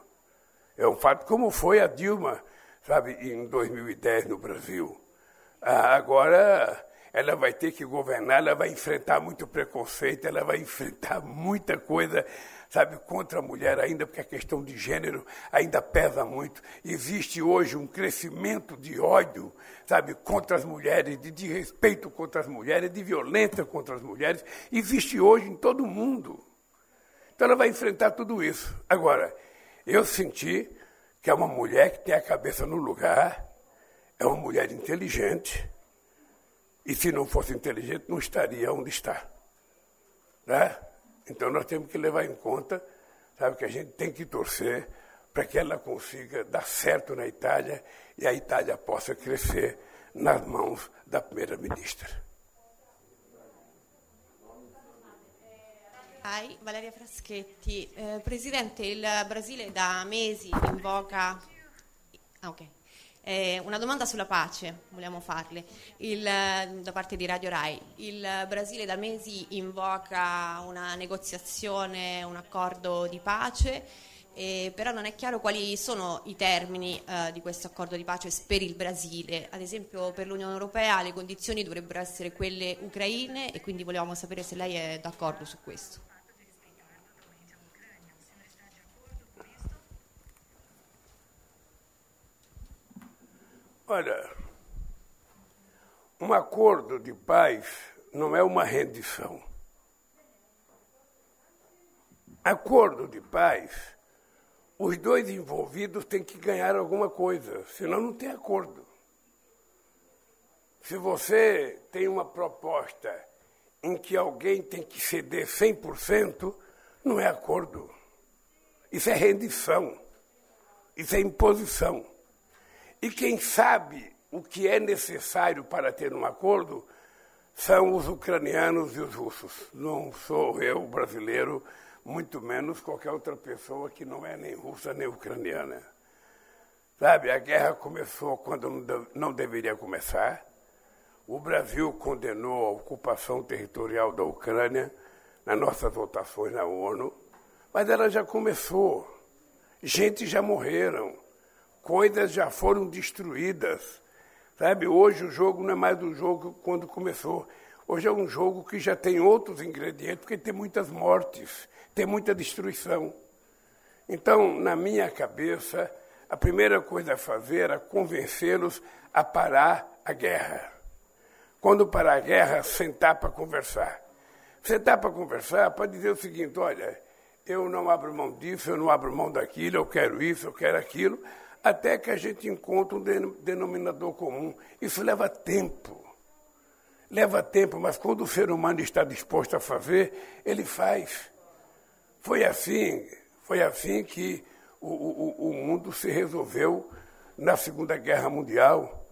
S1: É um fato como foi a Dilma sabe, em 2010 no Brasil. Ah, agora ela vai ter que governar, ela vai enfrentar muito preconceito, ela vai enfrentar muita coisa, sabe, contra a mulher ainda, porque a questão de gênero ainda pesa muito. Existe hoje um crescimento de ódio, sabe, contra as mulheres, de desrespeito contra as mulheres, de violência contra as mulheres, existe hoje em todo o mundo. Então ela vai enfrentar tudo isso. Agora, eu senti que é uma mulher que tem a cabeça no lugar, é uma mulher inteligente, e se não fosse inteligente, não estaria onde está. Né? Então nós temos que levar em conta, sabe, que a gente tem que torcer para que ela consiga dar certo na Itália e a Itália possa crescer nas mãos da primeira-ministra.
S6: Hi, Valeria Fraschetti. Eh, Presidente, il Brasile da mesi invoca... Ah, ok. Eh, una domanda sulla pace, vogliamo farle, il, da parte di Radio Rai. Il Brasile da mesi invoca una negoziazione, un accordo di pace, eh, però non è chiaro quali sono i termini eh, di questo accordo di pace per il Brasile. Ad esempio per l'Unione Europea le condizioni dovrebbero essere quelle ucraine e quindi volevamo sapere se lei è d'accordo su questo.
S1: Olha, um acordo de paz não é uma rendição. Acordo de paz, os dois envolvidos têm que ganhar alguma coisa, senão não tem acordo. Se você tem uma proposta em que alguém tem que ceder 100%, não é acordo. Isso é rendição. Isso é imposição. E quem sabe o que é necessário para ter um acordo são os ucranianos e os russos. Não sou eu, brasileiro, muito menos qualquer outra pessoa que não é nem russa nem ucraniana. Sabe, a guerra começou quando não deveria começar. O Brasil condenou a ocupação territorial da Ucrânia nas nossas votações na ONU, mas ela já começou. Gente já morreram coisas já foram destruídas, Sabe, hoje o jogo não é mais o jogo quando começou. Hoje é um jogo que já tem outros ingredientes, porque tem muitas mortes, tem muita destruição. Então, na minha cabeça, a primeira coisa a fazer era convencê-los a parar a guerra. Quando parar a guerra, sentar para conversar. Sentar para conversar para dizer o seguinte: olha, eu não abro mão disso, eu não abro mão daquilo, eu quero isso, eu quero aquilo até que a gente encontre um denominador comum. Isso leva tempo. Leva tempo, mas quando o ser humano está disposto a fazer, ele faz. Foi assim, foi assim que o, o, o mundo se resolveu na Segunda Guerra Mundial.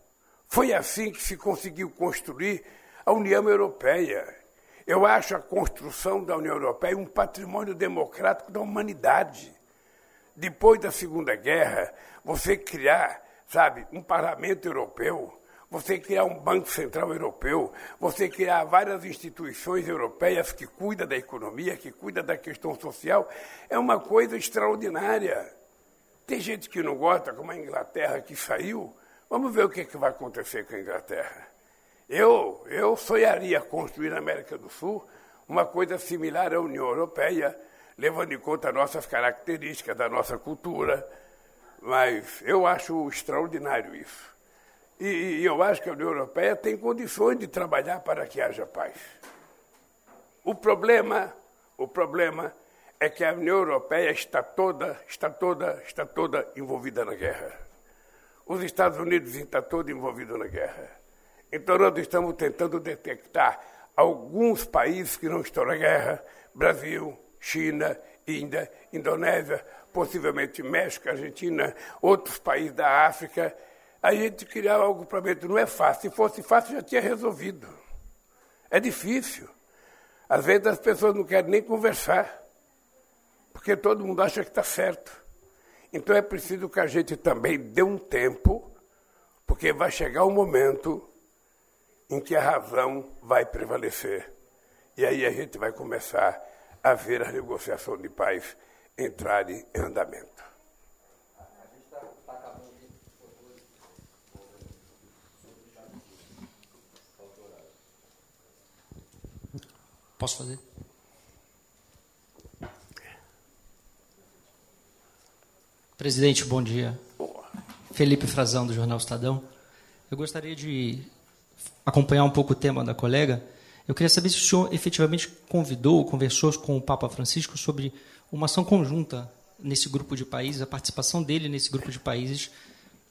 S1: Foi assim que se conseguiu construir a União Europeia. Eu acho a construção da União Europeia um patrimônio democrático da humanidade. Depois da Segunda Guerra, você criar, sabe, um parlamento europeu, você criar um Banco Central Europeu, você criar várias instituições europeias que cuidam da economia, que cuidam da questão social, é uma coisa extraordinária. Tem gente que não gosta, como a Inglaterra que saiu. Vamos ver o que, é que vai acontecer com a Inglaterra. Eu, eu sonharia construir na América do Sul uma coisa similar à União Europeia, levando em conta nossas características, da nossa cultura, mas eu acho extraordinário isso. E, e, eu acho que a União Europeia tem condições de trabalhar para que haja paz. O problema, o problema é que a União Europeia está toda, está toda, está toda envolvida na guerra. Os Estados Unidos estão todos envolvidos na guerra. Então nós estamos tentando detectar alguns países que não estão na guerra, Brasil, China, Índia, Indonésia, possivelmente México, Argentina, outros países da África, a gente criar algo para dentro não é fácil. Se fosse fácil, já tinha resolvido. É difícil. Às vezes as pessoas não querem nem conversar, porque todo mundo acha que está certo. Então é preciso que a gente também dê um tempo, porque vai chegar um momento em que a razão vai prevalecer. E aí a gente vai começar a ver a negociação de paz entrar em andamento.
S7: Posso fazer? Presidente, bom dia. Felipe Frazão, do Jornal Estadão. Eu gostaria de acompanhar um pouco o tema da colega. Eu queria saber se o senhor efetivamente convidou, conversou com o Papa Francisco sobre uma ação conjunta nesse grupo de países, a participação dele nesse grupo de países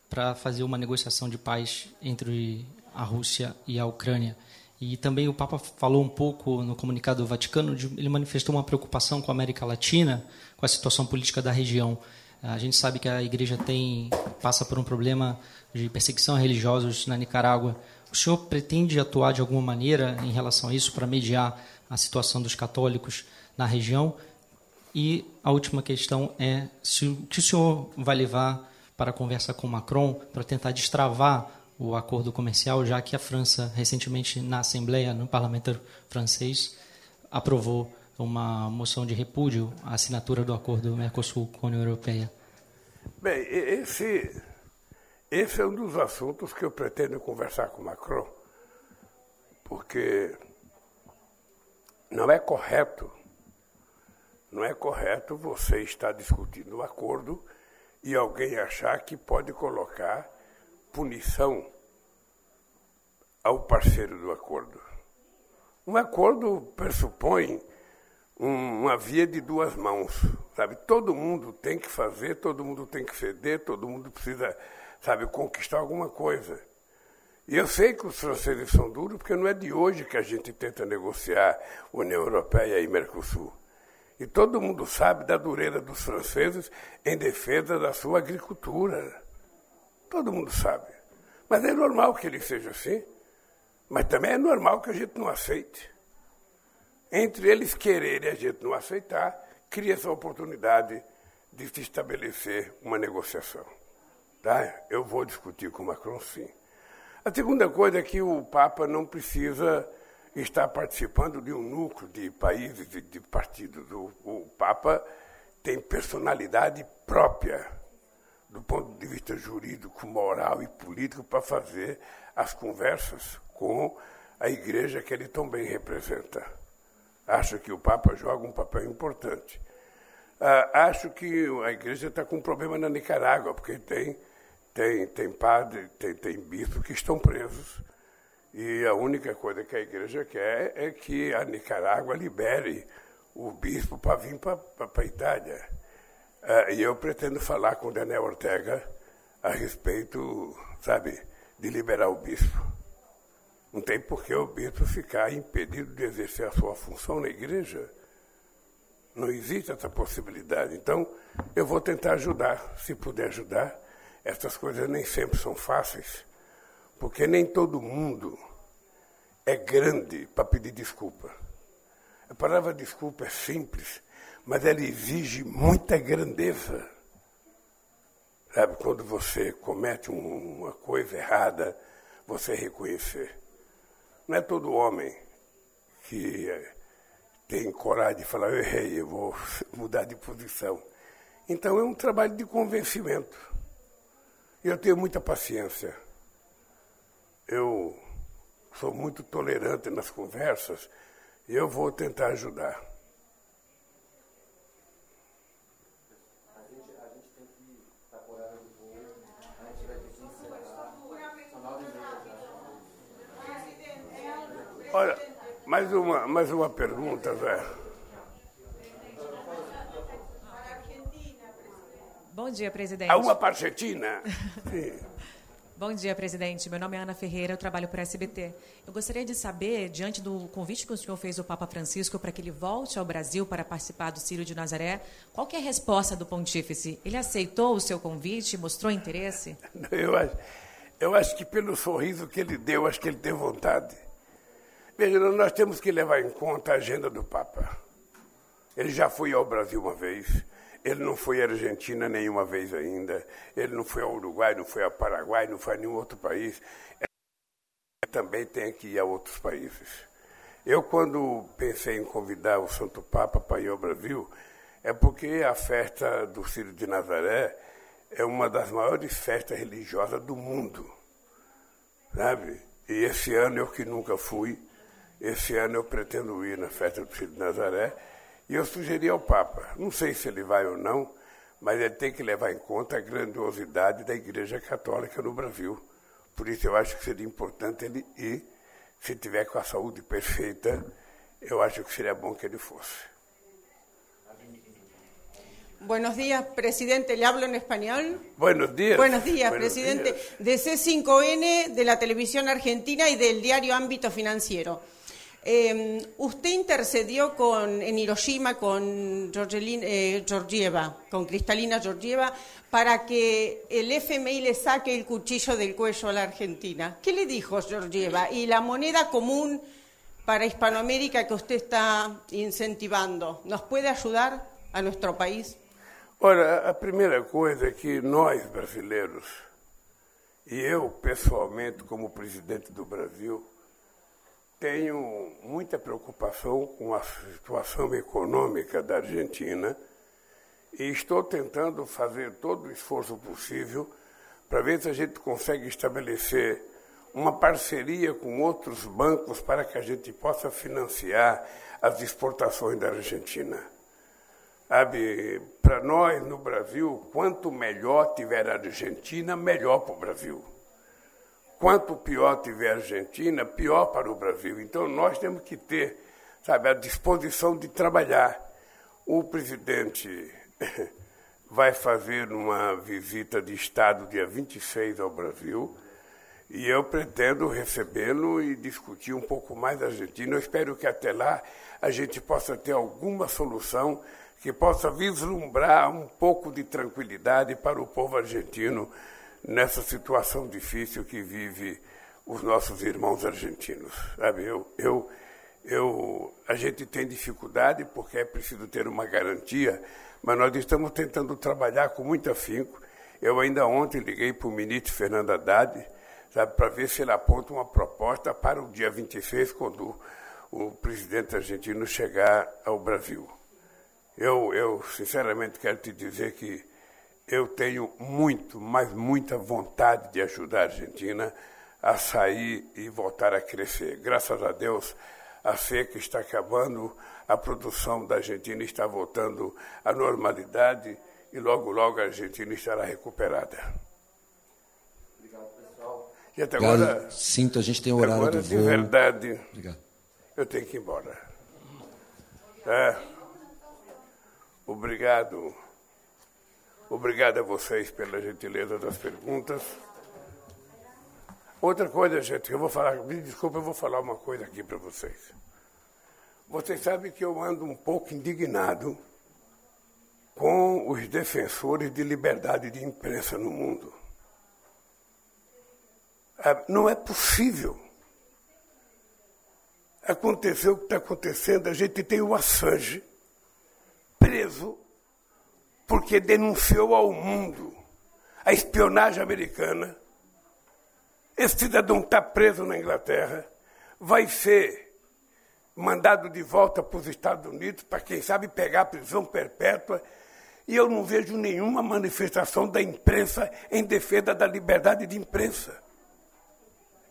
S7: para fazer uma negociação de paz entre a Rússia e a Ucrânia. E também o Papa falou um pouco no comunicado do Vaticano, de, ele manifestou uma preocupação com a América Latina, com a situação política da região. A gente sabe que a igreja tem passa por um problema de perseguição a religiosos na Nicarágua. O senhor pretende atuar de alguma maneira em relação a isso para mediar a situação dos católicos na região? E a última questão é se o que o senhor vai levar para a conversa com Macron para tentar destravar o acordo comercial, já que a França recentemente na Assembleia, no Parlamento francês, aprovou uma moção de repúdio à assinatura do acordo Mercosul com a União Europeia.
S1: Bem, esse, esse é um dos assuntos que eu pretendo conversar com Macron, porque não é correto não é correto você estar discutindo o um acordo e alguém achar que pode colocar punição ao parceiro do acordo. Um acordo pressupõe um, uma via de duas mãos, sabe? Todo mundo tem que fazer, todo mundo tem que ceder, todo mundo precisa, sabe, conquistar alguma coisa. E eu sei que os franceses são duros, porque não é de hoje que a gente tenta negociar União Europeia e Mercosul. E todo mundo sabe da dureza dos franceses em defesa da sua agricultura. Todo mundo sabe. Mas é normal que ele seja assim. Mas também é normal que a gente não aceite. Entre eles quererem e a gente não aceitar, cria essa oportunidade de se estabelecer uma negociação. Tá? Eu vou discutir com Macron, sim. A segunda coisa é que o Papa não precisa está participando de um núcleo de países e de partidos. O, o Papa tem personalidade própria, do ponto de vista jurídico, moral e político, para fazer as conversas com a igreja que ele tão bem representa. Acho que o Papa joga um papel importante. Ah, acho que a igreja está com um problema na Nicarágua, porque tem, tem, tem padre, tem, tem bispo que estão presos. E a única coisa que a igreja quer é que a Nicarágua libere o bispo para vir para a Itália. Ah, e eu pretendo falar com o Daniel Ortega a respeito, sabe, de liberar o bispo. Não tem por que o bispo ficar impedido de exercer a sua função na igreja. Não existe essa possibilidade. Então, eu vou tentar ajudar, se puder ajudar. Essas coisas nem sempre são fáceis, porque nem todo mundo é grande para pedir desculpa. A palavra desculpa é simples, mas ela exige muita grandeza. Sabe, quando você comete uma coisa errada, você reconhecer. Não é todo homem que eh, tem coragem de falar, eu errei, eu vou mudar de posição. Então é um trabalho de convencimento. Eu tenho muita paciência. Eu sou muito tolerante nas conversas e eu vou tentar ajudar. Olha, mais uma, mais uma pergunta, Zé.
S8: Bom dia, presidente.
S1: A uma parcetina. Sim.
S8: Bom dia, presidente. Meu nome é Ana Ferreira, eu trabalho para a SBT. Eu gostaria de saber, diante do convite que o senhor fez ao Papa Francisco para que ele volte ao Brasil para participar do Círio de Nazaré, qual é a resposta do pontífice? Ele aceitou o seu convite, mostrou interesse?
S1: Eu acho, eu acho que pelo sorriso que ele deu, acho que ele tem vontade. Veja, nós temos que levar em conta a agenda do Papa. Ele já foi ao Brasil uma vez, ele não foi à Argentina nenhuma vez ainda, ele não foi ao Uruguai, não foi ao Paraguai, não foi a nenhum outro país. Ele também tem que ir a outros países. Eu, quando pensei em convidar o Santo Papa para ir ao Brasil, é porque a festa do Círio de Nazaré é uma das maiores festas religiosas do mundo, sabe? E esse ano eu que nunca fui, esse ano eu pretendo ir na festa do Filho de Nazaré e eu sugeri ao Papa, não sei se ele vai ou não, mas ele tem que levar em conta a grandiosidade da Igreja Católica no Brasil. Por isso eu acho que seria importante ele ir, se tiver com a saúde perfeita, eu acho que seria bom que ele fosse.
S9: Buenos días, presidente. ¿Le hablo en español?
S1: Buenos días.
S9: Buenos días,
S1: Buenos
S9: presidente.
S1: días.
S9: De C5N, de la televisión argentina y del diario Ámbito Financiero. Eh, usted intercedió con, en Hiroshima con eh, Georgieva, con Cristalina Georgieva, para que el FMI le saque el cuchillo del cuello a la Argentina. ¿Qué le dijo Georgieva? Y la moneda común para Hispanoamérica que usted está incentivando, ¿nos puede ayudar a nuestro país?
S1: Ora, a primeira coisa é que nós, brasileiros, e eu pessoalmente, como presidente do Brasil, tenho muita preocupação com a situação econômica da Argentina e estou tentando fazer todo o esforço possível para ver se a gente consegue estabelecer uma parceria com outros bancos para que a gente possa financiar as exportações da Argentina. Sabe, para nós no Brasil, quanto melhor tiver a Argentina, melhor para o Brasil. Quanto pior tiver a Argentina, pior para o Brasil. Então nós temos que ter, sabe, a disposição de trabalhar. O presidente vai fazer uma visita de Estado dia 26 ao Brasil e eu pretendo recebê-lo e discutir um pouco mais da Argentina. Eu espero que até lá a gente possa ter alguma solução que possa vislumbrar um pouco de tranquilidade para o povo argentino nessa situação difícil que vive os nossos irmãos argentinos. Sabe, eu, eu, eu, a gente tem dificuldade porque é preciso ter uma garantia, mas nós estamos tentando trabalhar com muito afinco. Eu ainda ontem liguei para o ministro Fernando Haddad, para ver se ele aponta uma proposta para o dia 26, quando o, o presidente argentino chegar ao Brasil. Eu, eu, sinceramente, quero te dizer que eu tenho muito, mas muita vontade de ajudar a Argentina a sair e voltar a crescer. Graças a Deus, a seca está acabando, a produção da Argentina está voltando à normalidade e logo, logo a Argentina estará recuperada.
S10: Obrigado, pessoal.
S1: E até agora.
S10: Sinto, a gente tem o horário
S1: agora,
S10: do
S1: de
S10: voo.
S1: verdade,
S10: Obrigado.
S1: eu tenho que ir embora. É. Obrigado. Obrigado a vocês pela gentileza das perguntas. Outra coisa, gente, eu vou falar, me desculpa, eu vou falar uma coisa aqui para vocês. Vocês sabem que eu ando um pouco indignado com os defensores de liberdade de imprensa no mundo. Ah, Não é possível. Aconteceu o que está acontecendo, a gente tem o Assange preso porque denunciou ao mundo a espionagem americana. Esse cidadão está preso na Inglaterra, vai ser mandado de volta para os Estados Unidos para, quem sabe, pegar a prisão perpétua. E eu não vejo nenhuma manifestação da imprensa em defesa da liberdade de imprensa.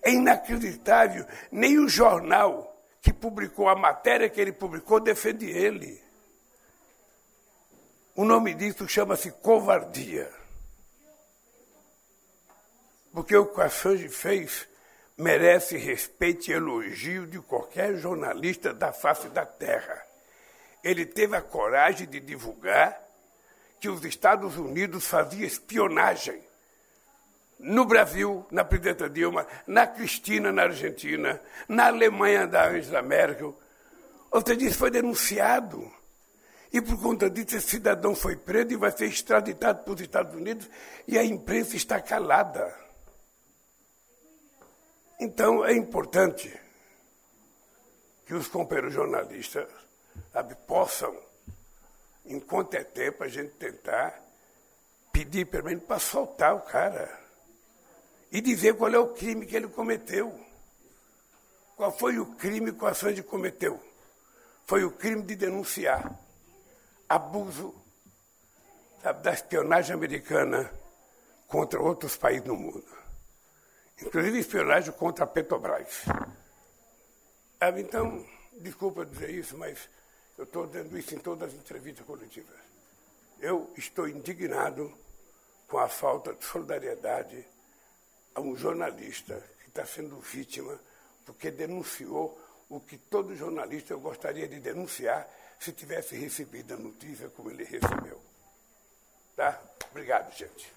S1: É inacreditável. Nem o jornal que publicou a matéria que ele publicou defende ele. O nome disso chama-se covardia. Porque o que o Assange fez merece respeito e elogio de qualquer jornalista da face da terra. Ele teve a coragem de divulgar que os Estados Unidos faziam espionagem no Brasil, na presidenta Dilma, na Cristina, na Argentina, na Alemanha da Angela Merkel. Ou seja, isso foi denunciado. E por conta disso, esse cidadão foi preso e vai ser extraditado para os Estados Unidos e a imprensa está calada. Então, é importante que os companheiros jornalistas sabe, possam, enquanto é tempo, a gente tentar pedir pelo menos para soltar o cara e dizer qual é o crime que ele cometeu. Qual foi o crime que o Assange cometeu? Foi o crime de denunciar abuso sabe, da espionagem americana contra outros países no mundo. Inclusive espionagem contra a Petrobras. Ah, Então, desculpa dizer isso, mas eu estou dizendo isso em todas as entrevistas coletivas. Eu estou indignado com a falta de solidariedade a um jornalista que está sendo vítima porque denunciou o que todo jornalista eu gostaria de denunciar se tivesse recebido a notícia como ele recebeu. Tá? Obrigado, gente.